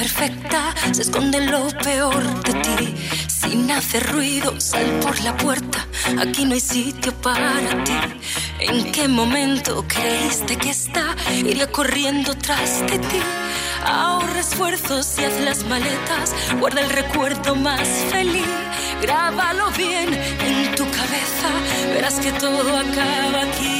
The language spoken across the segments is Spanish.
perfecta se esconde lo peor de ti. Sin hacer ruido, sal por la puerta. Aquí no hay sitio para ti. ¿En qué momento creíste que está? Iría corriendo tras de ti. Ahorra esfuerzos y haz las maletas. Guarda el recuerdo más feliz. Grábalo bien en tu cabeza. Verás que todo acaba aquí.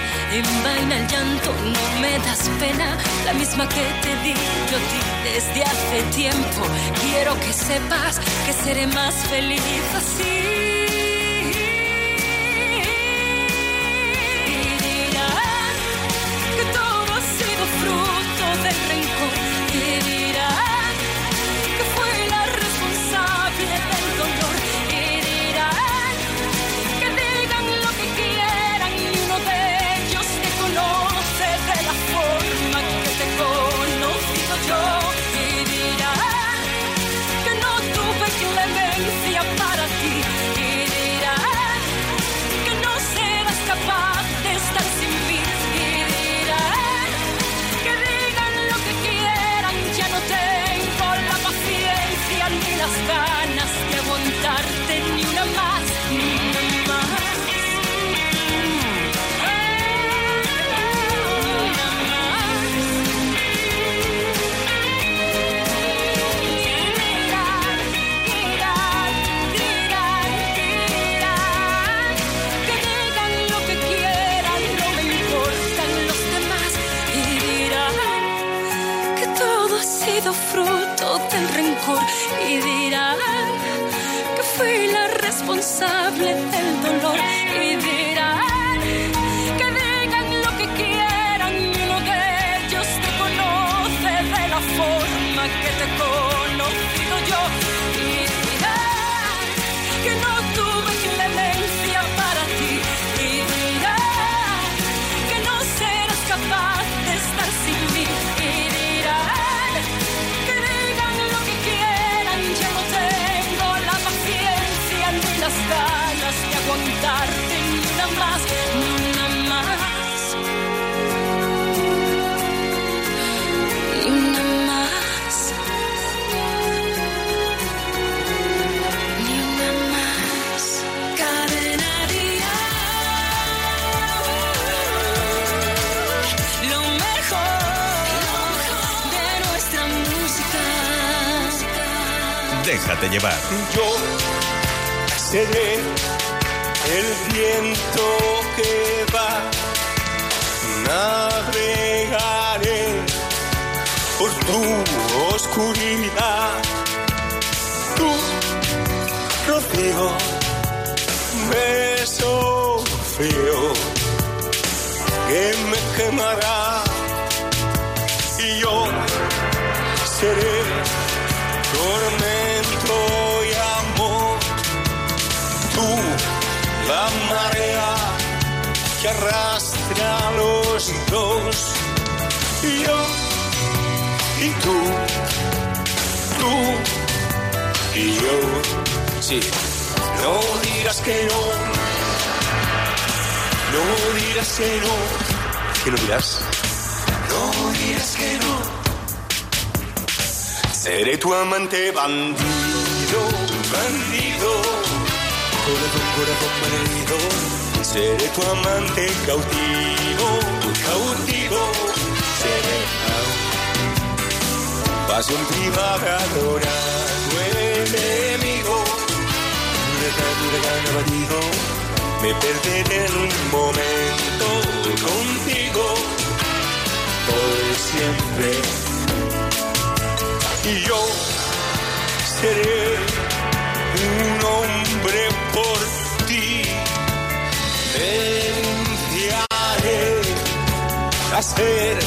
Envaina el llanto, no me das pena. La misma que te di yo a ti desde hace tiempo. Quiero que sepas que seré más feliz así. Basta. Déjate llevar. Yo seré el viento que va, navegaré por tu oscuridad. Tu rocío, beso frío que me quemará y yo seré que arrastra a los dos. Yo y tú, tú y yo. Sí, no digas que no. No digas que no. ¿Qué no dirás? No digas que no. Seré tu amante bandido, bandido. Corazón, corazón malherido. Seré tu amante cautivo, cautivo. Seré pasión privada, adorado enemigo. Abatido. Me perderé en un momento contigo. Por siempre y yo seré un hombre por a ser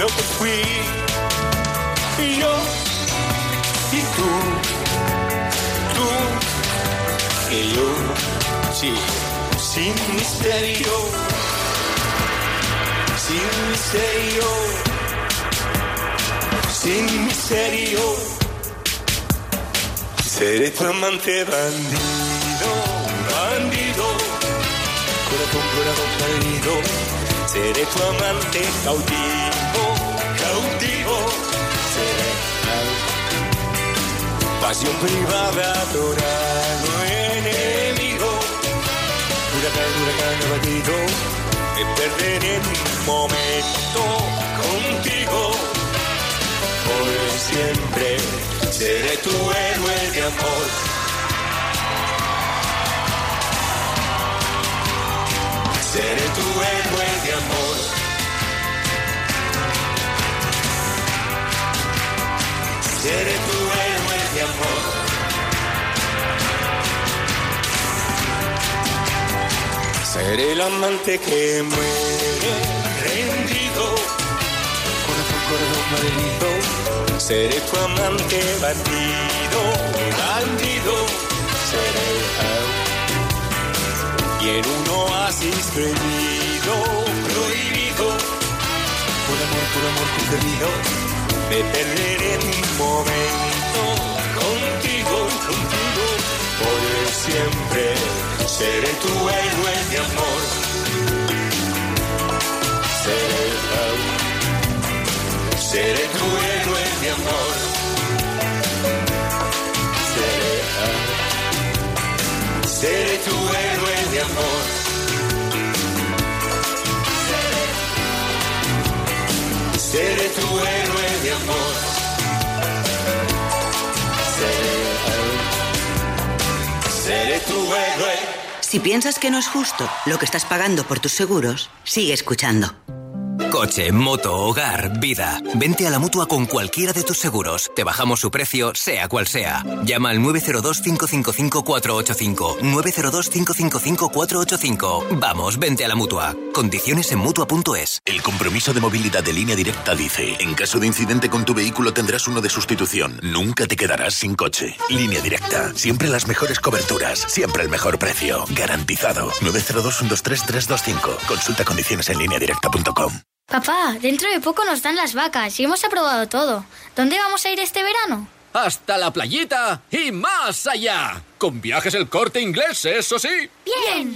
lo que fui. Y yo y tú, tú y yo, sí, sin misterio, sin misterio, sin misterio. Seré tu amante bandido, bandido, corazón, corazón perdido. Seré tu amante cautivo, cautivo. Seré pasión privada, adorado enemigo. Huracán, huracán abatido, me perderé en un momento contigo. Por siempre seré tu héroe de amor. Seré tu héroe Seré tu héroe de amor. Seré el amante que muere rendido, corazón, corazón malherido. Seré tu amante bandido, bandido. Seré y en un oasis prohibido, prohibido. Por amor, por amor concedido, me perderé un momento contigo, contigo. Por siempre seré tu héroe de amor. Seré, seré tu héroe de amor. Seré, seré tu héroe de amor. Seré tu héroe de amor. Seré, tu héroe. Si piensas que no es justo lo que estás pagando por tus seguros, sigue escuchando. Coche, moto, hogar, vida. Vente a la mutua con cualquiera de tus seguros. Te bajamos su precio, sea cual sea. Llama al 902-555-485. 902-555-485. Vamos, vente a la mutua. Condiciones en mutua.es. El compromiso de movilidad de línea directa dice: En caso de incidente con tu vehículo tendrás uno de sustitución. Nunca te quedarás sin coche. Línea directa. Siempre las mejores coberturas. Siempre el mejor precio. Garantizado. 902-123-325. Consulta condiciones en línea directa.com. Papá, dentro de poco nos dan las vacas y hemos aprobado todo. ¿Dónde vamos a ir este verano? Hasta la playita y más allá. Con viajes el corte inglés, eso sí. Bien.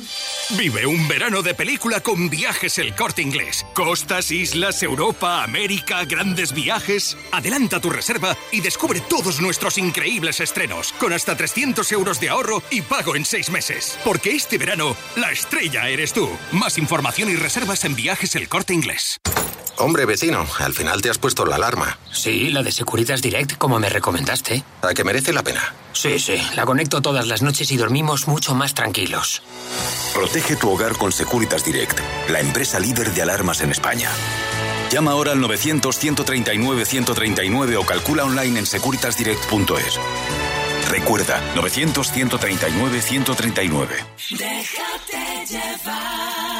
Vive un verano de película con viajes el corte inglés. Costas, islas, Europa, América, grandes viajes. Adelanta tu reserva y descubre todos nuestros increíbles estrenos. Con hasta 300 euros de ahorro y pago en seis meses. Porque este verano, la estrella eres tú. Más información y reservas en viajes el corte inglés. Hombre, vecino, al final te has puesto la alarma. Sí, la de Securitas Direct, como me recomendaste. ¿A que merece la pena? Sí, sí, la conecto todas las noches y dormimos mucho más tranquilos. Protege tu hogar con Securitas Direct, la empresa líder de alarmas en España. Llama ahora al 900-139-139 o calcula online en securitasdirect.es. Recuerda, 900-139-139. Déjate llevar.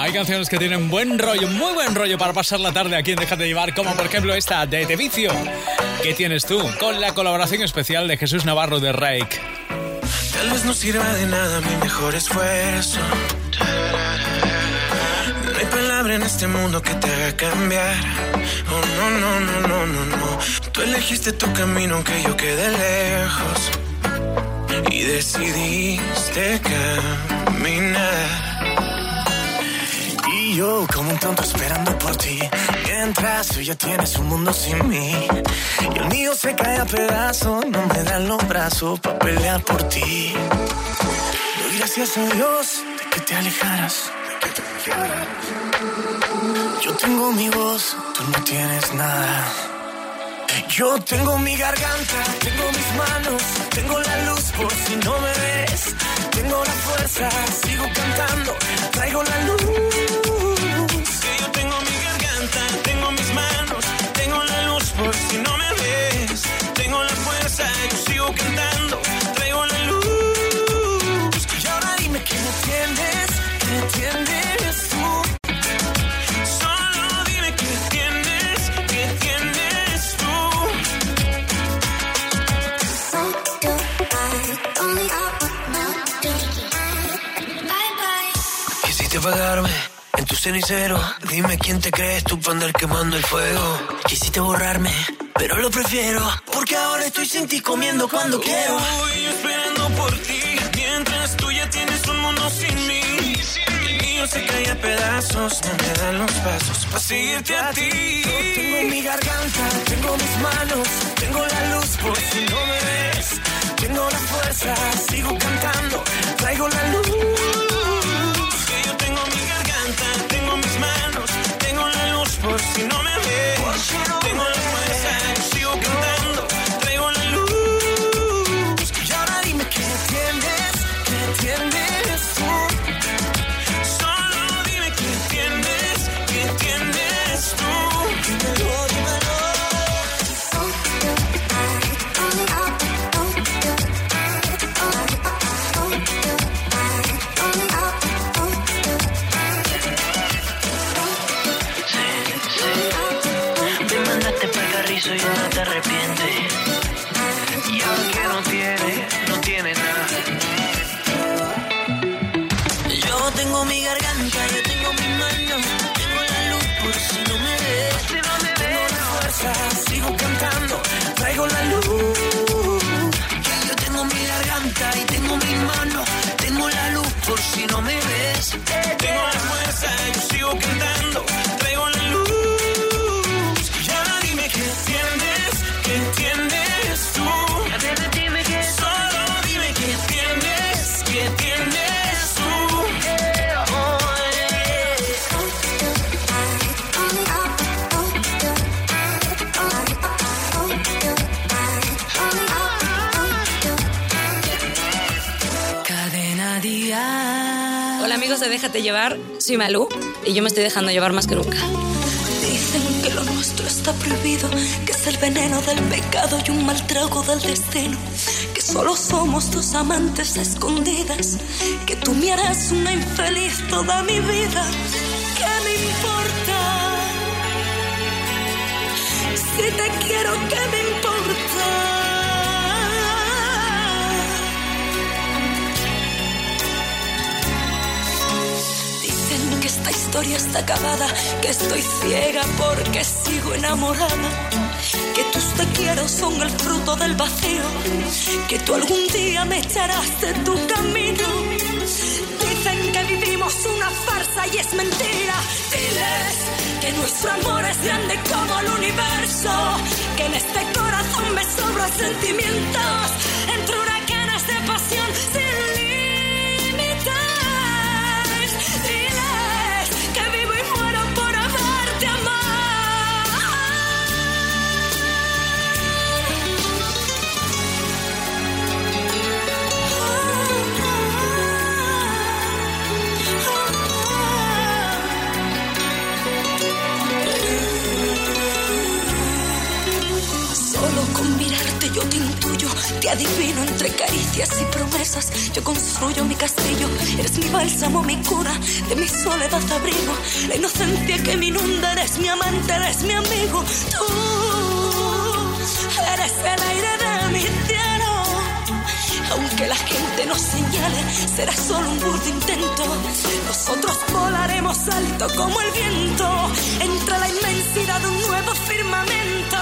Hay canciones que tienen buen rollo, muy buen rollo para pasar la tarde aquí en Déjate llevar, como por ejemplo esta de Te Vicio. ¿Qué tienes tú? Con la colaboración especial de Jesús Navarro de Rake. Tal vez no sirva de nada mi mejor esfuerzo. No hay palabra en este mundo que te haga cambiar. Oh, no, no, no, no, no, no. Tú elegiste tu camino aunque yo quede lejos. Y decidiste caminar. Yo como un tonto esperando por ti. Mientras tú ya tienes un mundo sin mí. Y el mío se cae a pedazos. No me dan los brazos para pelear por ti. Doy gracias a Dios de que te alejaras. Yo tengo mi voz, tú no tienes nada. Yo tengo mi garganta, tengo mis manos, tengo la luz por si no me ves. Tengo la fuerza, sigo cantando, traigo la luz. Tengo mis manos, tengo la luz por si no me ves. Tengo la fuerza, yo sigo cantando, cenicero. Dime quién te crees tú para andar quemando el fuego. Quisiste borrarme, pero lo prefiero. Porque ahora estoy sin ti comiendo cuando quiero. Estoy esperando por ti, mientras tú ya tienes un mundo sin mí. El mío se cae a pedazos, no me dan los pasos para seguirte a ti. Yo tengo mi garganta, tengo mis manos, tengo la luz por si no me ves. Tengo la fuerza, sigo cantando, traigo la luz. Si no me ves. Tengo la fuerza, sigo cantando, carrizo y ahora te arrepientes. Y ahora que no tiene, no tiene nada. De Déjate Llevar, soy Malú y yo me estoy dejando llevar más que nunca. Dicen que lo nuestro está prohibido, que es el veneno del pecado y un mal trago del destino. Que solo somos dos amantes escondidas, que tú me harás una infeliz toda mi vida. ¿Qué me importa? Si te quiero, ¿qué me importa? Esta historia está acabada, que estoy ciega porque sigo enamorada, que tus te quiero son el fruto del vacío, que tú algún día me echarás de tu camino. Dicen que vivimos una farsa y es mentira. Diles que nuestro amor es grande como el universo, que en este corazón me sobran sentimientos entre huracanes te adivino entre caricias y promesas. Yo construyo mi castillo, eres mi bálsamo, mi cura, de mi soledad abrigo. La inocencia que me inunda, eres mi amante, eres mi amigo. Tú eres el aire de mi cielo. Aunque la gente nos señale, será solo un burdo intento. Nosotros volaremos alto como el viento, entre la inmensidad de un nuevo firmamento.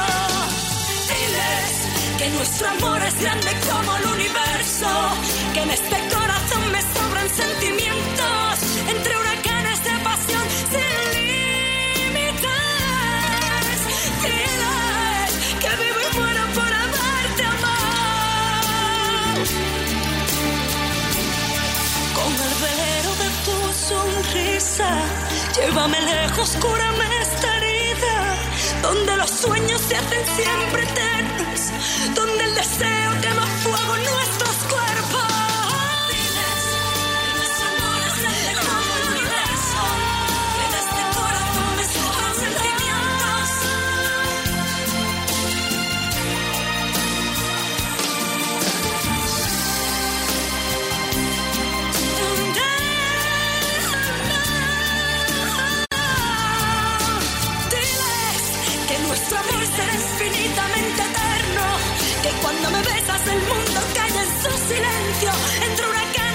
Diles que nuestro amor es grande como el universo, que en este corazón me sobran sentimientos, entre huracanes de pasión sin límites. Diles que vivo y muero por haberte amado. Con el velero de tu sonrisa, llévame lejos, cúrame herida, donde los sueños se hacen siempre eternos, donde el deseo quema nuestro amor será infinitamente eterno, que cuando me besas el mundo calla en su silencio, entre huracanes de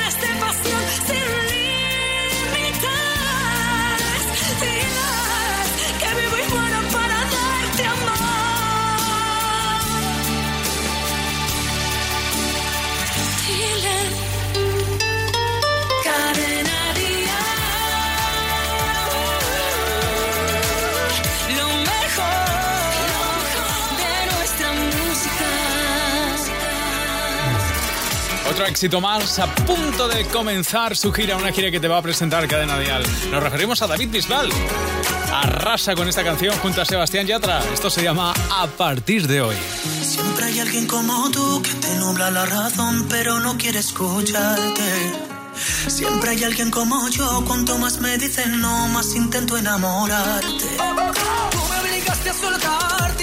otro éxito más a punto de comenzar su gira, una gira que te va a presentar Cadena Dial. Nos referimos a David Bisbal. Arrasa con esta canción junto a Sebastián Yatra. Esto se llama A partir de hoy. Siempre hay alguien como tú que te nubla la razón, pero no quiere escucharte. Siempre hay alguien como yo, cuanto más me dicen no, más intento enamorarte. Tú me obligaste a soltarte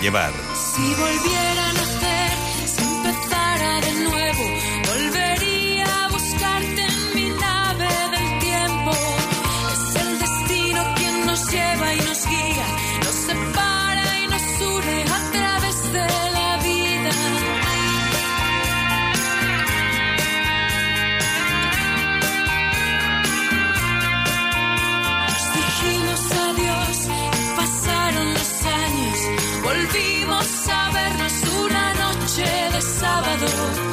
llevar. Si volviera volvimos a vernos una noche de sábado.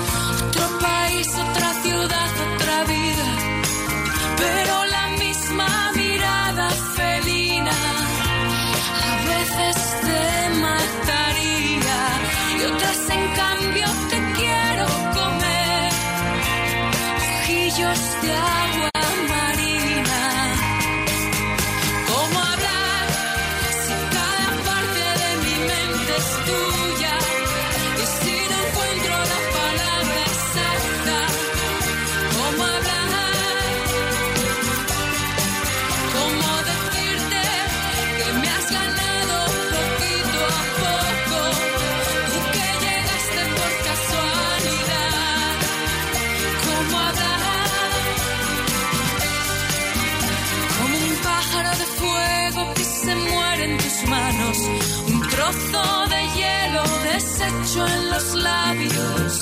En los labios.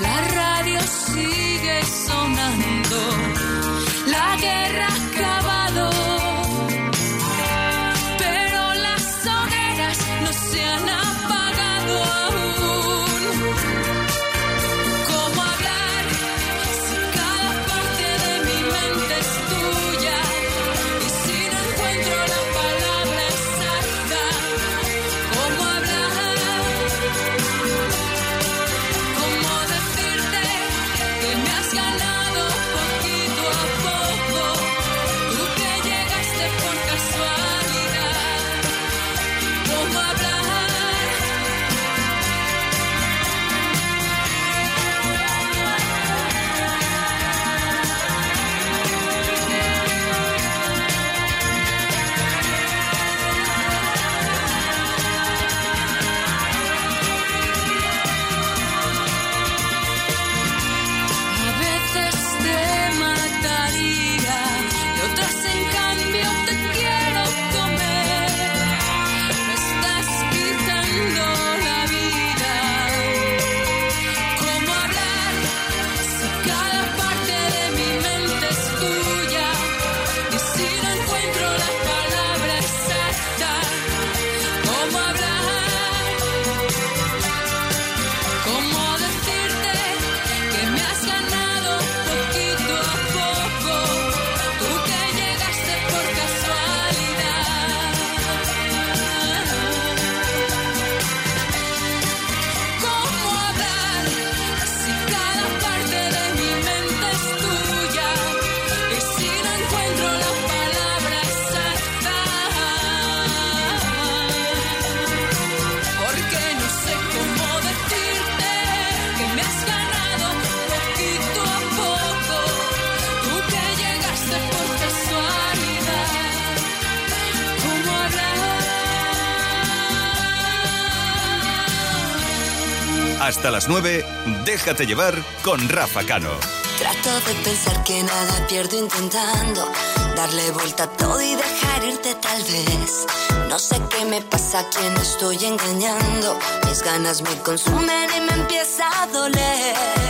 La radio sigue sonando. Hasta las 9, déjate llevar con Rafa Cano. Trato de pensar que nada pierdo intentando darle vuelta a todo y dejar irte tal vez. No sé qué me pasa, quién estoy engañando. Mis ganas me consumen y me empieza a doler.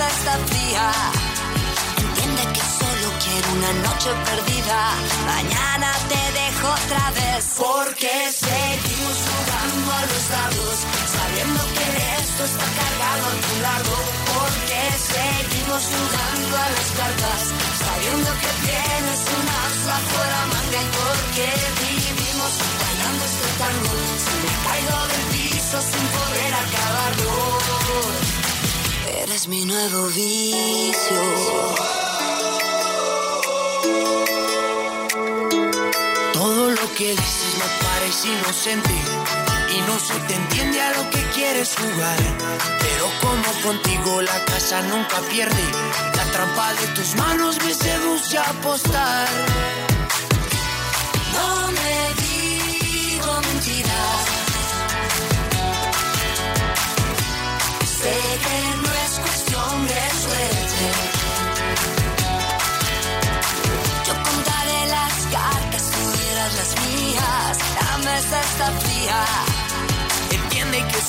Está fría. Entiende que solo quiero una noche perdida. Mañana te dejo otra vez. Porque seguimos jugando a los dados. Sabiendo que esto está cargado a tu lado. Porque seguimos jugando a las cartas. Sabiendo que tienes un as bajo la manga. Y porque vivimos bailando este tango. Si me caigo del piso sin poder acabarlo. Eres mi nuevo vicio. Todo lo que dices me parece inocente y no se te entiende a lo que quieres jugar. Pero como contigo la casa nunca pierde, la trampa de tus manos me seduce a apostar. No me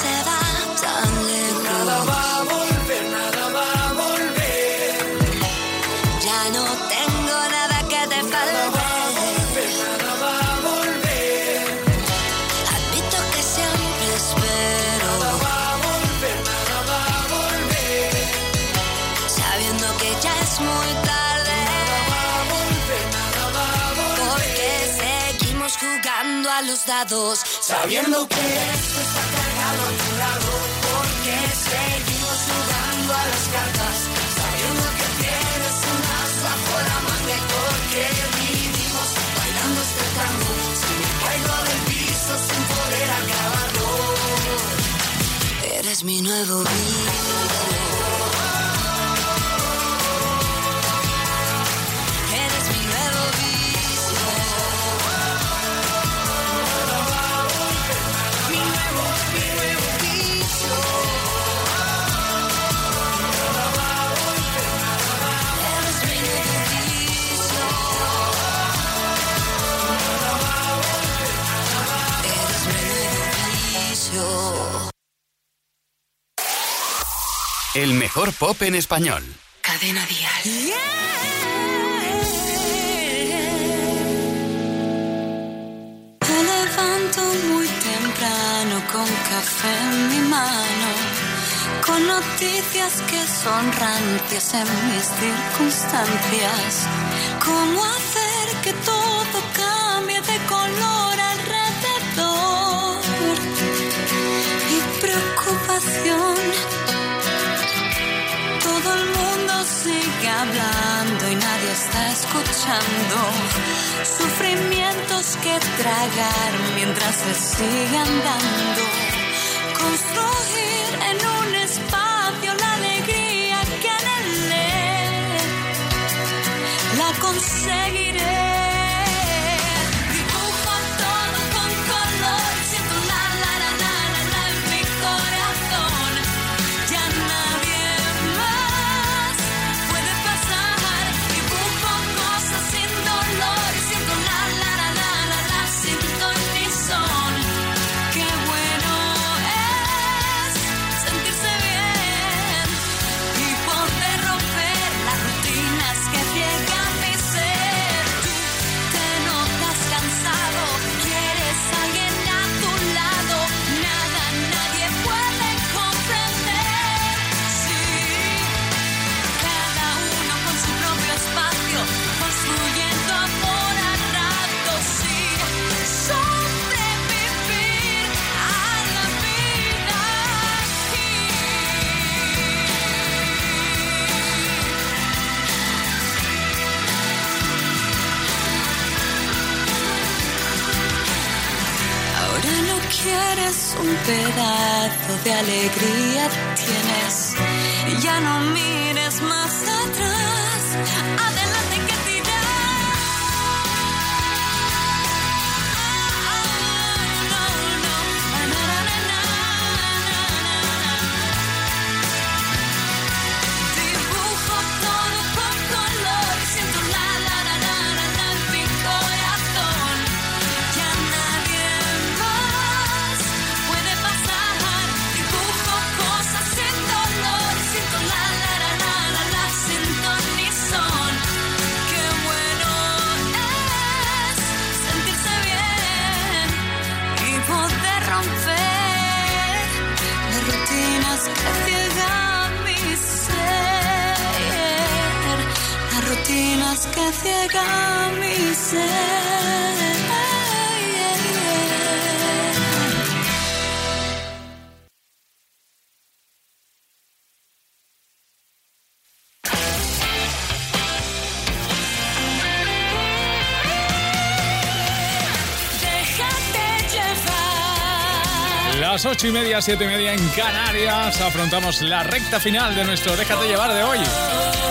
se va tan lejos. Nada va a volver, nada va a volver. Ya no tengo nada que te falte. Nada va a volver, nada va a volver. Admito que siempre espero. Nada va a volver, nada va a volver. Sabiendo que ya es muy tarde. Nada va a volver, nada va a volver. Porque seguimos jugando a los dados. Sabiendo que esto eres mi nuevo vicio. Mejor pop en español. Cadena Dial. Me levanto muy temprano con café en mi mano, con noticias que son rancias en mis circunstancias. ¿Cómo hacer que todo cambie de color alrededor? Mi preocupación. Todo el mundo sigue hablando y nadie está escuchando. Sufrimientos que tragar mientras se sigue andando. Construir en un espacio alegría, tienes. Ya no mires más Las ocho y media, siete y media en Canarias. Afrontamos la recta final de nuestro Déjate llevar de hoy.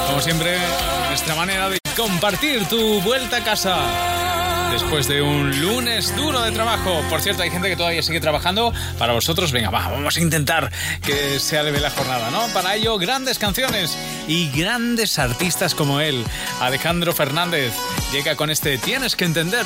Como siempre, nuestra manera de compartir tu vuelta a casa. Después de un lunes duro de trabajo. Por cierto, hay gente que todavía sigue trabajando. Para vosotros, venga, va, vamos a intentar que sea leve la jornada, ¿no? Para ello, grandes canciones y grandes artistas como él. Alejandro Fernández llega con este Tienes que entender.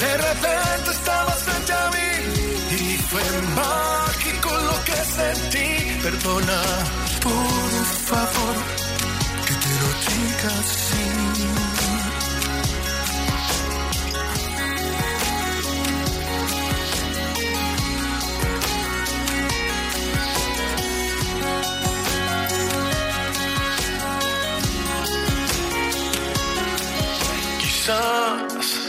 De repente estabas frente a mí y fue mágico lo que sentí. Perdona, por favor, que te lo diga así. Quizás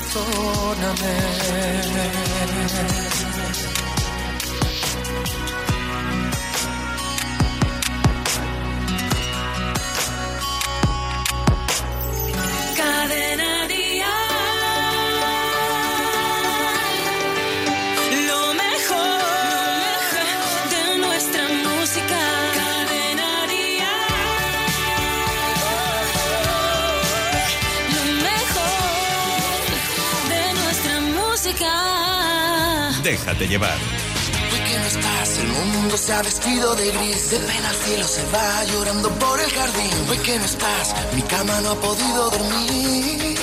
Perdóname. Cadena Déjate llevar. No estás, el mundo se ha vestido de gris. De pena el cielo se va llorando por el jardín. No estás, mi cama no ha podido dormir.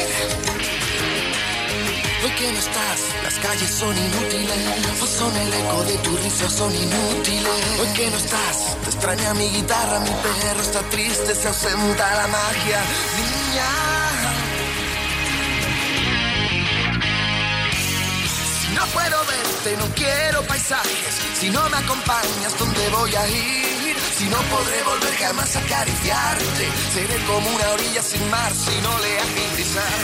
Hoy que no estás, las calles son inútiles. Hoy son el eco de tu risa, son inútiles. Hoy que no estás, te extraña mi guitarra, mi perro está triste, se ausenta la magia. Niña. No puedo verte, no quiero paisajes. Si no me acompañas, ¿dónde voy a ir? Si no podré volver jamás a acariciarte, seré como una orilla sin mar si no le hago brisar.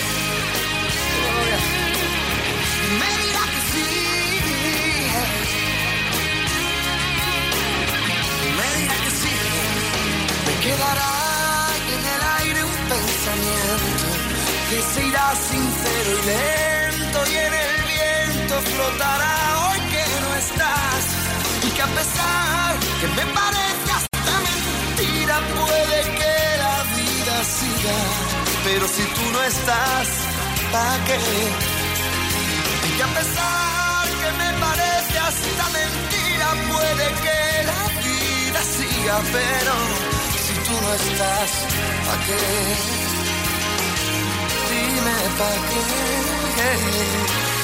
Me dirá que sí. Me dirá que sí. Me quedará en el aire un pensamiento que se irá sincero y lento y en el flotará hoy que no estás y que a pesar que me parece hasta mentira puede que la vida siga pero si tú no estás ¿para qué? y que a pesar que me parece hasta mentira puede que la vida siga pero si tú no estás ¿para qué? dime para qué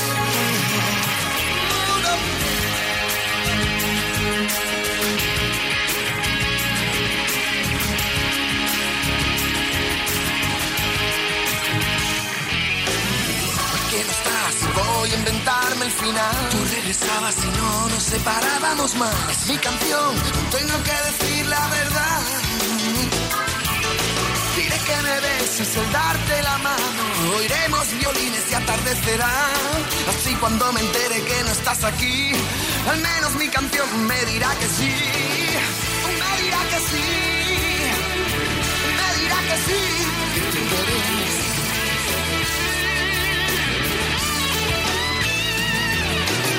voy a inventarme el final tú regresabas y no nos separábamos más es mi canción tengo que decir la verdad diré que me beso es el darte la mano. Oiremos violines y atardecerá. Así cuando me entere que no estás aquí, al menos mi canción me dirá que sí. Me dirá que sí. Me dirá que sí.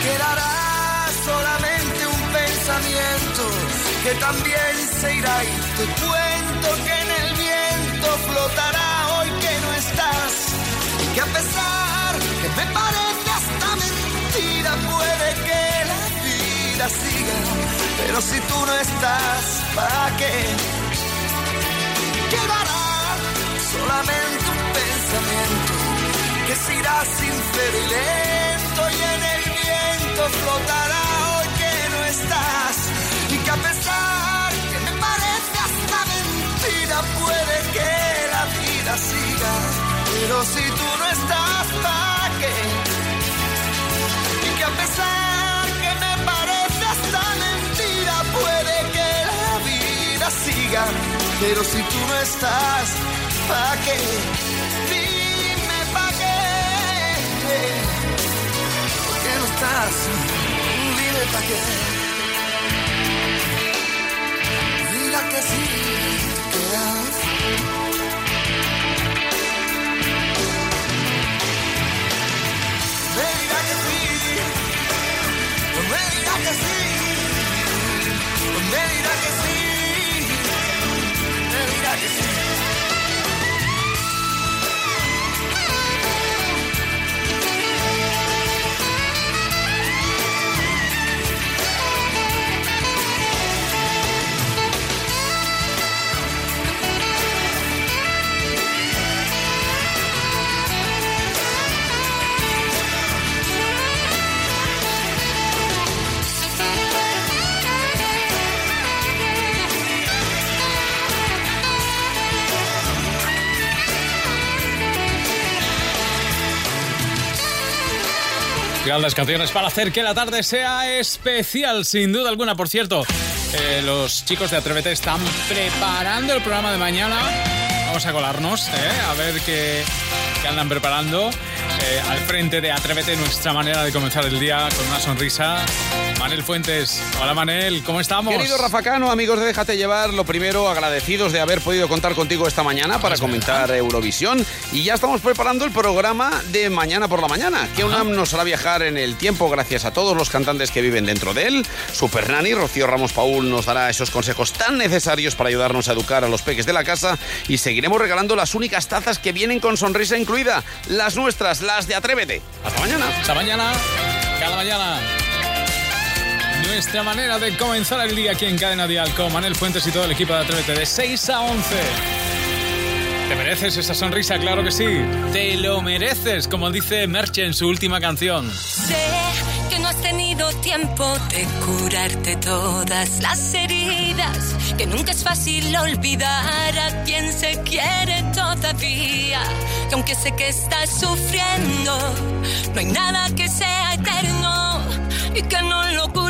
Quedará solamente un pensamiento que también se irá y te cuento que en el viento flotará hoy que no estás y que a pesar que me parece hasta mentira puede que vida siga pero si tú no estás ¿para qué? quedará solamente un pensamiento que se irá sincero y lento y en el viento flotará hoy que no estás y que a pesar que me parece hasta mentira puede que la vida siga pero si tú no estás ¿para qué? Siga pero si tú no estás ¿para qué? dime ¿para qué? ¿por qué no estás? dime ¿para qué? Mira que sí Grandes canciones para hacer que la tarde sea especial, sin duda alguna. Por cierto, eh, los chicos de Atrévete están preparando el programa de mañana. Vamos a colarnos, eh, a ver qué, qué andan preparando. Eh, al frente de Atrévete, nuestra manera de comenzar el día con una sonrisa. Manel Fuentes. Hola Manel, ¿cómo estamos? Querido Rafa Cano, amigos de Déjate Llevar, lo primero, agradecidos de haber podido contar contigo esta mañana para comentar Eurovisión. Y ya estamos preparando el programa de mañana por la mañana, que UNAM nos hará viajar en el tiempo gracias a todos los cantantes que viven dentro de él. Super Nani, Rocío Ramos Paul, nos dará esos consejos tan necesarios para ayudarnos a educar a los peques de la casa. Y seguiremos regalando las únicas tazas que vienen con sonrisa incluida, las nuestras, las de Atrévete. Hasta mañana. Hasta mañana. Cada mañana. Nuestra manera de comenzar el día aquí en Cadena Dial con Manel Fuentes y todo el equipo de Atrévete de 6 a 11. ¿Te mereces esa sonrisa? Claro que sí. Te lo mereces, como dice Merche en su última canción. Sé que no has tenido tiempo de curarte todas las heridas, que nunca es fácil olvidar a quien se quiere todavía, que aunque sé que estás sufriendo, no hay nada que sea eterno y que no lo cure.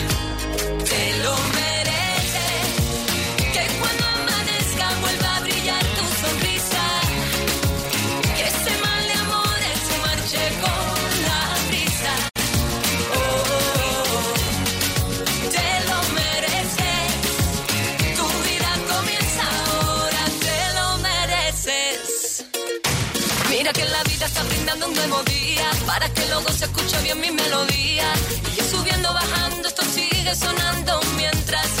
Luego se escuche bien mi melodía. Y yo subiendo, bajando, esto sigue sonando mientras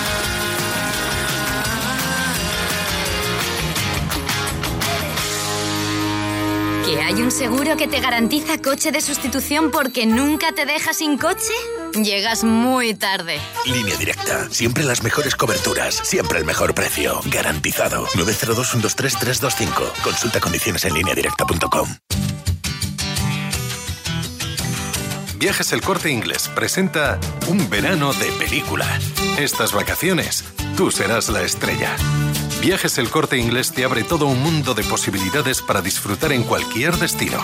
¿Que hay un seguro que te garantiza coche de sustitución porque nunca te deja sin coche? Llegas muy tarde. Línea directa. Siempre las mejores coberturas. Siempre el mejor precio. Garantizado. 902-123-325. Consulta condiciones en lineadirecta.com. Viajes El Corte Inglés presenta un verano de película. Estas vacaciones, tú serás la estrella. Viajes El Corte Inglés te abre todo un mundo de posibilidades para disfrutar en cualquier destino.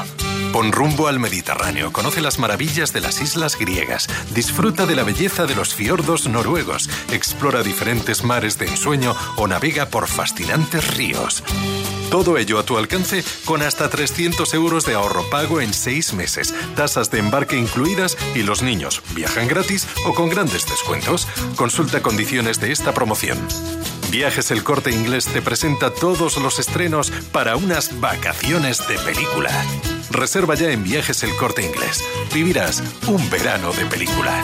Pon rumbo al Mediterráneo, conoce las maravillas de las islas griegas, disfruta de la belleza de los fiordos noruegos, explora diferentes mares de ensueño o navega por fascinantes ríos. Todo ello a tu alcance con hasta 300 euros de ahorro pago en seis meses, tasas de embarque incluidas y los niños viajan gratis o con grandes descuentos. Consulta condiciones de esta promoción. Viajes El Corte Inglés te presenta todos los estrenos para unas vacaciones de película. Reserva ya en Viajes El Corte Inglés. Vivirás un verano de película.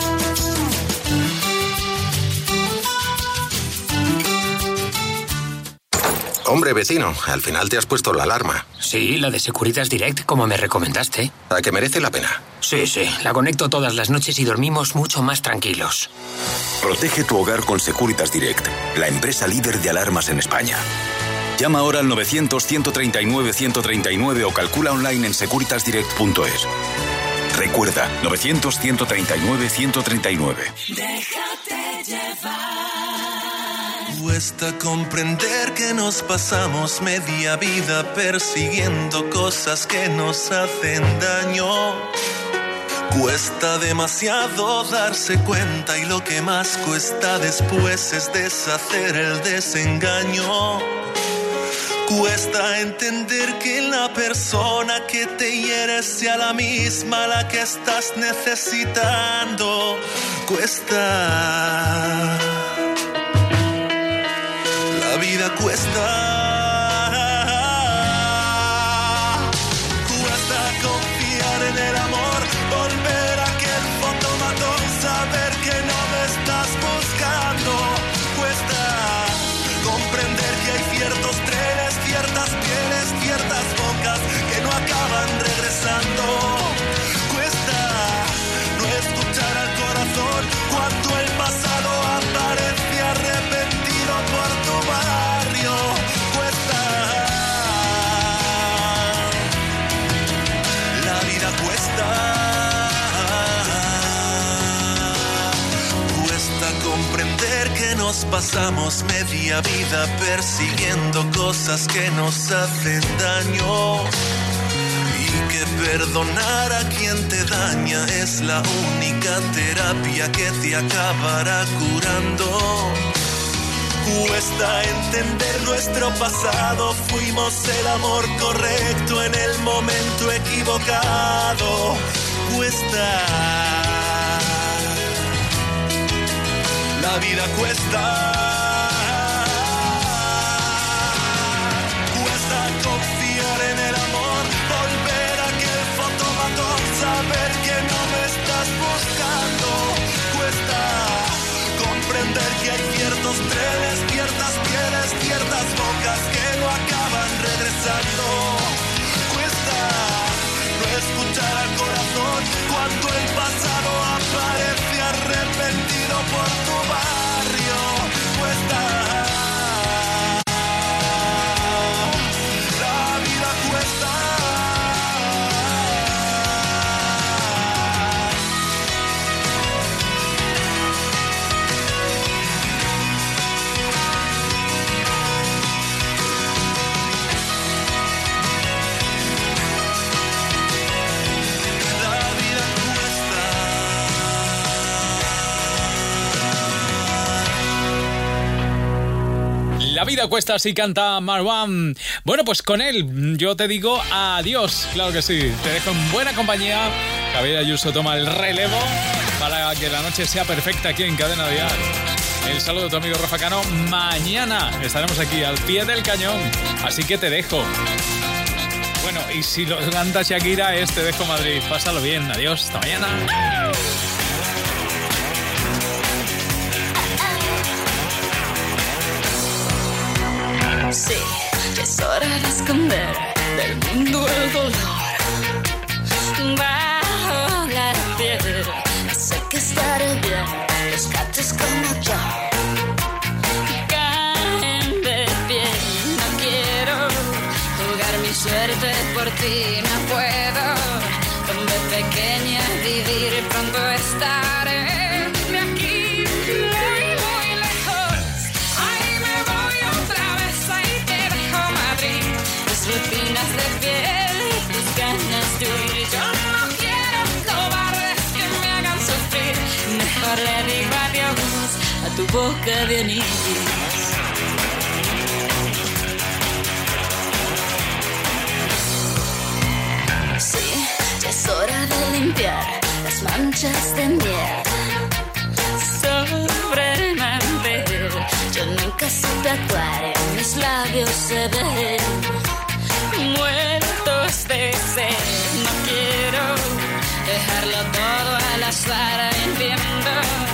Hombre, vecino, al final te has puesto la alarma. Sí, la de Securitas Direct, como me recomendaste. ¿A que merece la pena? Sí, sí, la conecto todas las noches y dormimos mucho más tranquilos. Protege tu hogar con Securitas Direct, la empresa líder de alarmas en España. Llama ahora al 900-139-139 o calcula online en securitasdirect.es. Recuerda, 900-139-139. Déjate llevar. Cuesta comprender que nos pasamos media vida persiguiendo cosas que nos hacen daño. Cuesta demasiado darse cuenta y lo que más cuesta después es deshacer el desengaño. Cuesta entender que la persona que te hiere sea la misma la que estás necesitando. Cuesta. Vida cuesta. Pasamos media vida persiguiendo cosas que nos hacen daño. Y que perdonar a quien te daña es la única terapia que te acabará curando. Cuesta entender nuestro pasado, fuimos el amor correcto en el momento equivocado. Cuesta. La vida cuesta. Cuesta confiar en el amor, volver a aquel fotomatón, saber que no me estás buscando. Cuesta comprender que hay ciertos trenes, ciertas pieles, ciertas bocas que no acaban regresando. Vida cuesta así canta Marwan. Bueno, pues con él yo te digo adiós. Claro que sí. Te dejo en buena compañía. Javier Ayuso toma el relevo para que la noche sea perfecta aquí en Cadena Dial. El saludo de tu amigo Rafa Cano. Mañana estaremos aquí al pie del cañón. Así que te dejo. Bueno, y si lo canta Shakira es Te dejo Madrid. Pásalo bien. Adiós. Hasta mañana. Sí, es hora de esconder del mundo el dolor. Bajo la piel, sé que estaré bien. Los gatos como yo caen de pie. No quiero jugar mi suerte por ti, no puedo. Donde pequeña vivir pronto estaré. Tu boca de anillos. Sí, ya es hora de limpiar las manchas de miel sobre el mantel. Yo nunca supe actuar, en mis labios se ven muertos de sed. No quiero dejarlo todo al azar, entiendo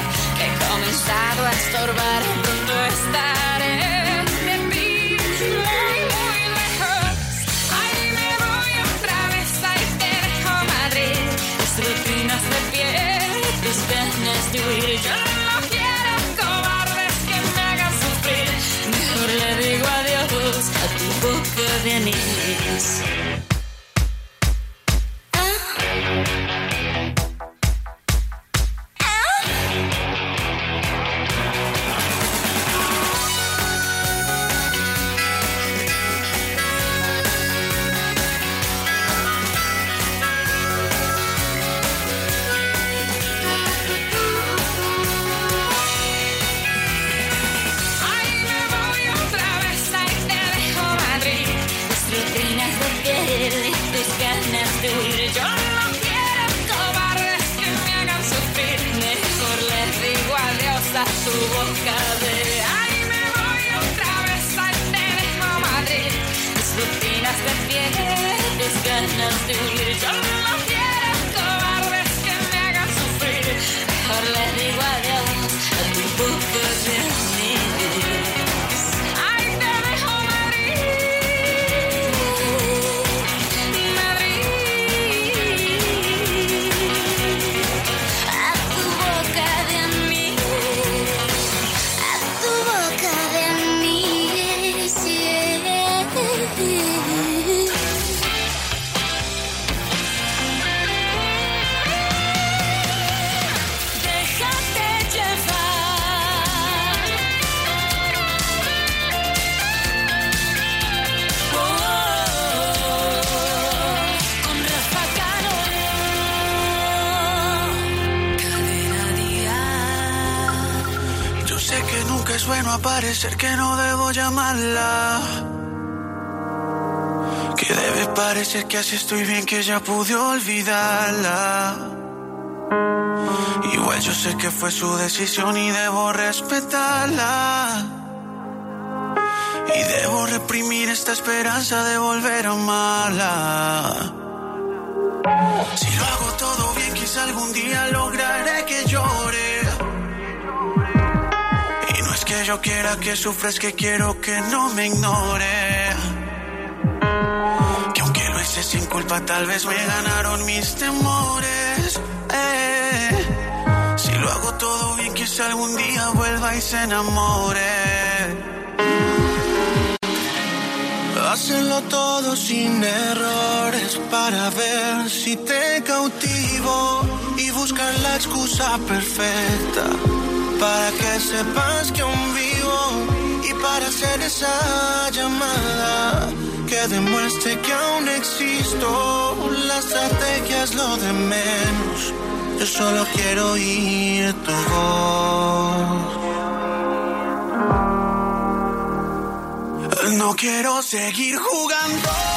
comenzado a estorbar. ¿Dónde estaré? Rutinas de piel, tus ganas de huir. Yo no quiero cobardes que me hagan sufrir. Mejor le digo adiós a tu boca de anís. Aparecer, que no debo llamarla. Que debe parecer que así estoy bien, que ya pude olvidarla. Igual yo sé que fue su decisión y debo respetarla. Y debo reprimir esta esperanza de volver a amarla. Si lo hago todo bien, quizá algún día lograré yo quiera que sufra, es que quiero que no me ignore. Que aunque lo hice sin culpa, tal vez me ganaron mis temores. Eh, Si lo hago todo bien, quizá algún día vuelva y se enamore. Hacenlo todo sin errores para ver si te cautivo y buscar la excusa perfecta para que sepas que aún vivo y para hacer esa llamada que demuestre que aún existo. La estrategia es lo de menos. Yo solo quiero oír tu voz. No quiero seguir jugando.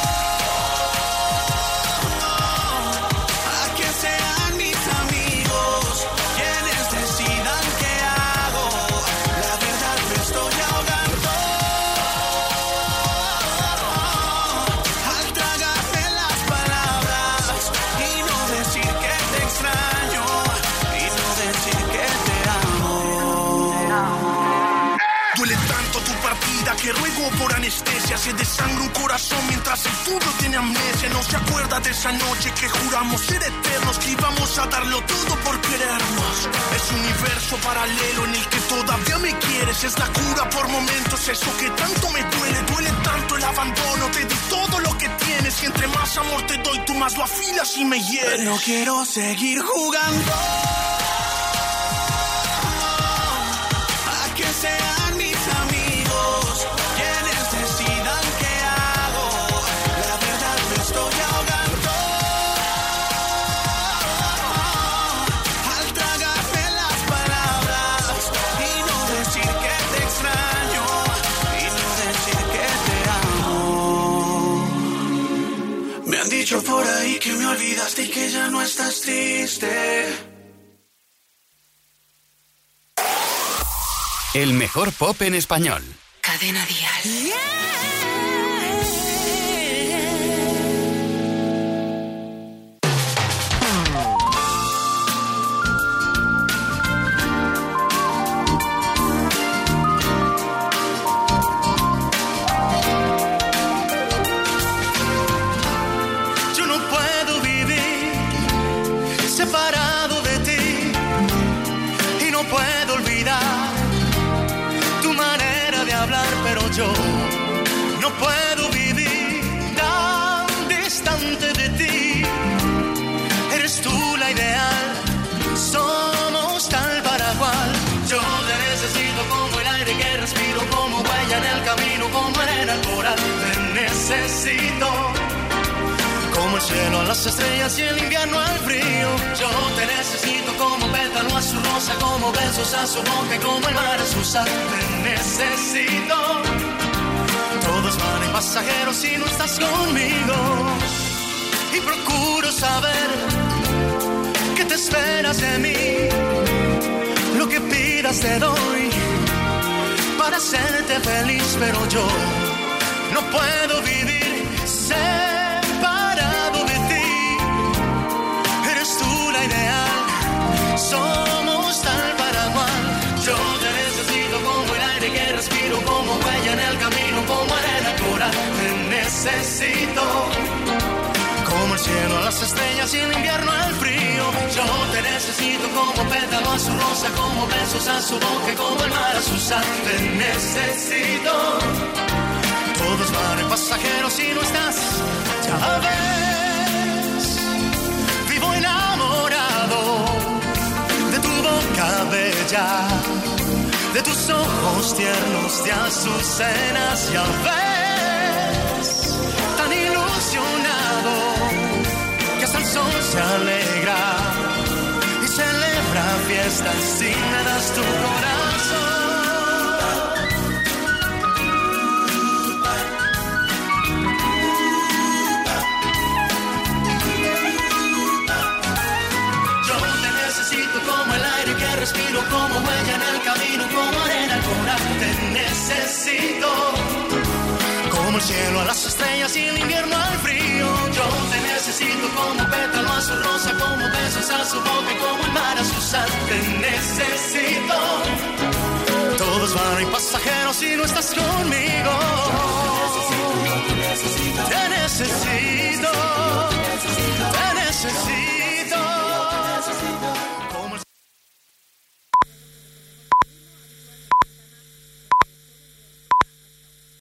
Se desangra un corazón mientras el tuyo tiene amnesia. No se acuerda de esa noche que juramos ser eternos, que íbamos a darlo todo por querernos. Es un universo paralelo en el que todavía me quieres. Es la cura por momentos, eso que tanto me duele. Duele tanto el abandono, te di todo lo que tienes. Y entre más amor te doy, tú más lo afilas y me hieres. No quiero seguir jugando. Olvidaste y que ya no estás triste. El mejor pop en español. Cadena Dial. Yo las estrellas y el invierno al frío. Yo te necesito como pétalo a su rosa, como besos a su boca, y como el mar a su sal. Te necesito. Todos van en pasajeros si no estás conmigo. Y procuro saber qué te esperas de mí. Lo que pidas te doy para hacerte feliz, pero yo no puedo vivir separado somos tal. Yo te necesito como el aire que respiro, como huella en el camino, como arena coral. Te necesito como el cielo a las estrellas y el invierno al frío. Yo te necesito como pétalo a su rosa, como besos a su boca, como el mar a su sal. Te necesito. Todos van en pasajeros si no estás, ya ves. De tus ojos tiernos de azucenas, ya ves. Tan ilusionado que hasta el sol se alegra y celebra fiestas das tu corazón. respiro como huella en el camino, como arena al corazón. Te necesito. Como el cielo a las estrellas y el invierno al frío. Yo te necesito como pétalo a su rosa, como besos a su boca y como el mar a su sal. Te necesito. Todos van y pasajeros si no estás conmigo. Te necesito. Te necesito. Te necesito.